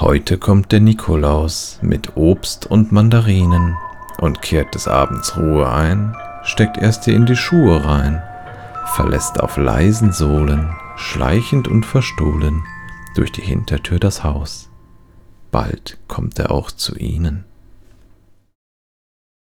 Heute kommt der Nikolaus mit Obst und Mandarinen und kehrt des Abends Ruhe ein, steckt erst dir in die Schuhe rein, verlässt auf leisen Sohlen, schleichend und verstohlen, durch die Hintertür das Haus. Bald kommt er auch zu ihnen.